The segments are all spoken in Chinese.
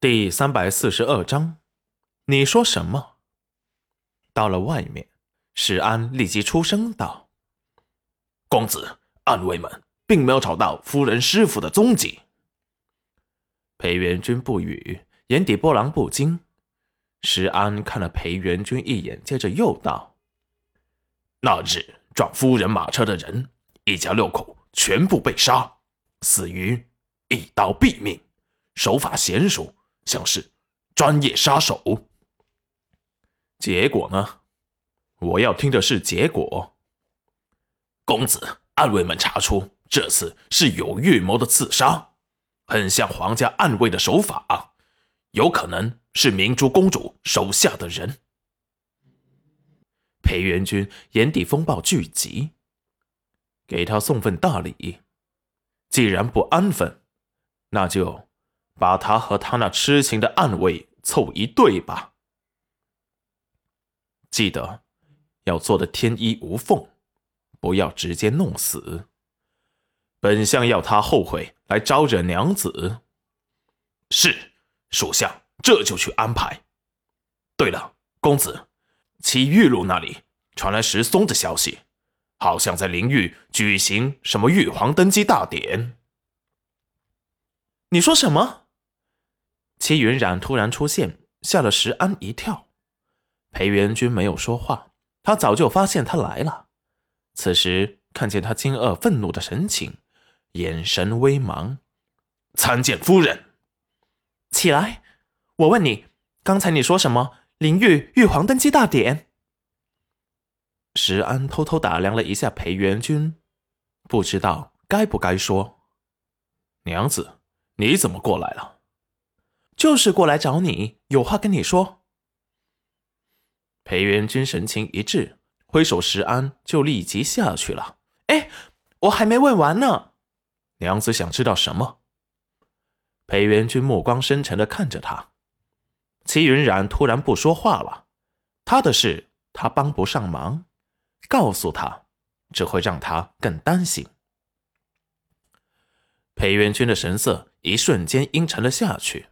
第三百四十二章，你说什么？到了外面，石安立即出声道：“公子，暗卫们并没有找到夫人师傅的踪迹。”裴元君不语，眼底波澜不惊。石安看了裴元君一眼，接着又道：“那日撞夫人马车的人，一家六口全部被杀，死于一刀毙命，手法娴熟。”像是专业杀手。结果呢？我要听的是结果。公子，暗卫们查出这次是有预谋的刺杀，很像皇家暗卫的手法，有可能是明珠公主手下的人。裴元君眼底风暴聚集，给他送份大礼。既然不安分，那就。把他和他那痴情的暗卫凑一对吧。记得要做的天衣无缝，不要直接弄死。本相要他后悔来招惹娘子。是，属下这就去安排。对了，公子，七玉露那里传来石松的消息，好像在灵域举行什么玉皇登基大典。你说什么？齐云染突然出现，吓了石安一跳。裴元君没有说话，他早就发现他来了。此时看见他惊愕、愤怒的神情，眼神微茫。参见夫人，起来！我问你，刚才你说什么？灵玉玉皇登基大典？石安偷偷打量了一下裴元君，不知道该不该说。娘子，你怎么过来了？就是过来找你，有话跟你说。裴元君神情一滞，挥手，石安就立即下去了。哎，我还没问完呢。娘子想知道什么？裴元君目光深沉的看着他。齐云染突然不说话了，他的事他帮不上忙，告诉他只会让他更担心。裴元君的神色一瞬间阴沉了下去。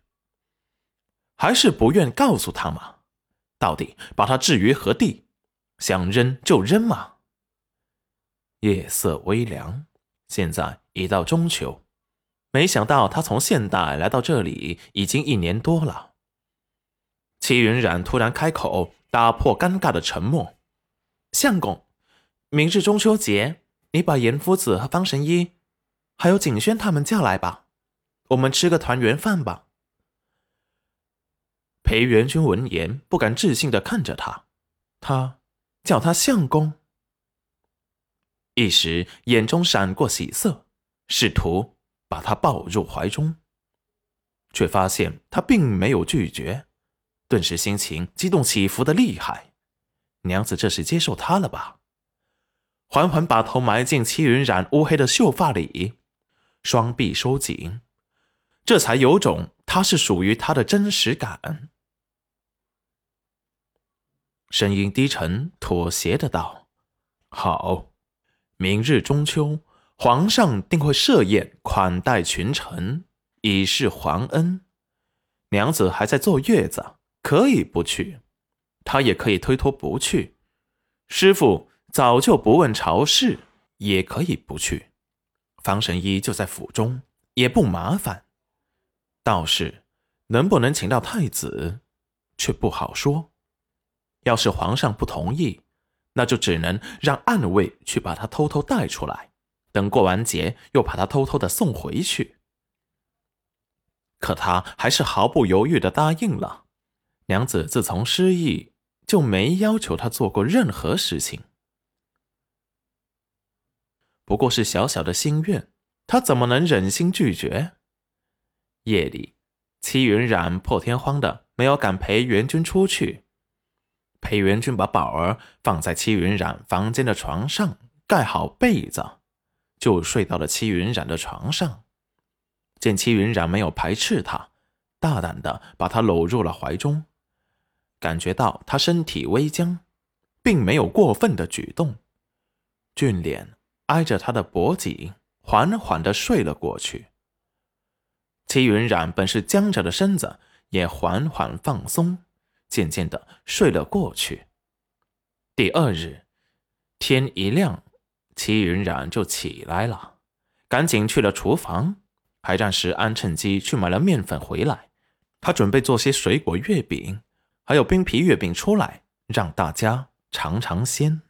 还是不愿告诉他吗？到底把他置于何地？想扔就扔吗？夜色微凉，现在已到中秋。没想到他从现代来到这里已经一年多了。齐云染突然开口，打破尴尬的沉默：“相公，明日中秋节，你把严夫子和方神医，还有景轩他们叫来吧，我们吃个团圆饭吧。”裴元君闻言，不敢置信的看着他，他叫他相公，一时眼中闪过喜色，试图把他抱入怀中，却发现他并没有拒绝，顿时心情激动起伏的厉害。娘子这是接受他了吧？缓缓把头埋进戚云染乌黑的秀发里，双臂收紧，这才有种他是属于他的真实感。声音低沉，妥协的道：“好，明日中秋，皇上定会设宴款待群臣，以示皇恩。娘子还在坐月子，可以不去，她也可以推脱不去。师傅早就不问朝事，也可以不去。方神医就在府中，也不麻烦。倒是能不能请到太子，却不好说。”要是皇上不同意，那就只能让暗卫去把他偷偷带出来，等过完节又把他偷偷的送回去。可他还是毫不犹豫的答应了。娘子自从失忆，就没要求他做过任何事情，不过是小小的心愿，他怎么能忍心拒绝？夜里，戚云染破天荒的没有敢陪元君出去。裴元君把宝儿放在戚云染房间的床上，盖好被子，就睡到了戚云染的床上。见戚云染没有排斥他，大胆的把他搂入了怀中，感觉到他身体微僵，并没有过分的举动，俊脸挨着他的脖颈，缓缓的睡了过去。齐云染本是僵着的身子，也缓缓放松，渐渐的睡了过去。第二日天一亮，齐云冉就起来了，赶紧去了厨房。还让石，安趁机去买了面粉回来，他准备做些水果月饼，还有冰皮月饼出来，让大家尝尝鲜。